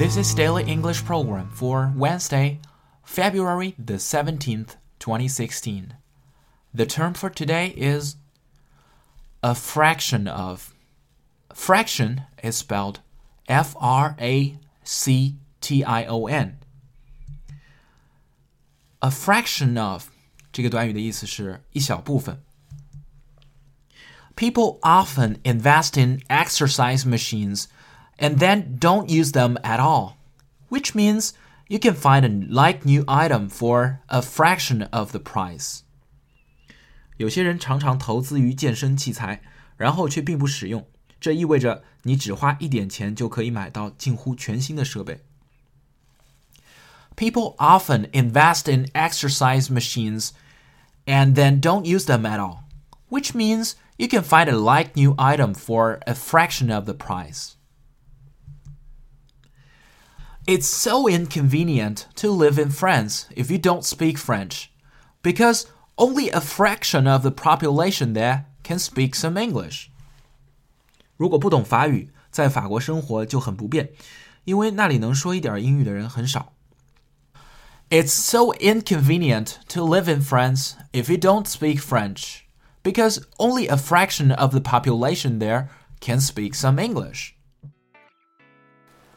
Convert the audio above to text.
This is Daily English Program for Wednesday, February the 17th, 2016. The term for today is a fraction of. Fraction is spelled F R A C T I O N. A fraction of 这个短语的意思是一小部分。People often invest in exercise machines and then don't use them at all, which means you can find a like new item for a fraction of the price. 有些人常常投资于健身器材，然后却并不使用，这意味着你只花一点钱就可以买到近乎全新的设备。People often invest in exercise machines and then don't use them at all, which means you can find a like new item for a fraction of the price. It's so inconvenient to live in France if you don't speak French, because only a fraction of the population there can speak some English. 如果不懂法语，在法国生活就很不便，因为那里能说一点英语的人很少。It's so inconvenient to live in France if you don't speak French, because only a fraction of the population there can speak some English.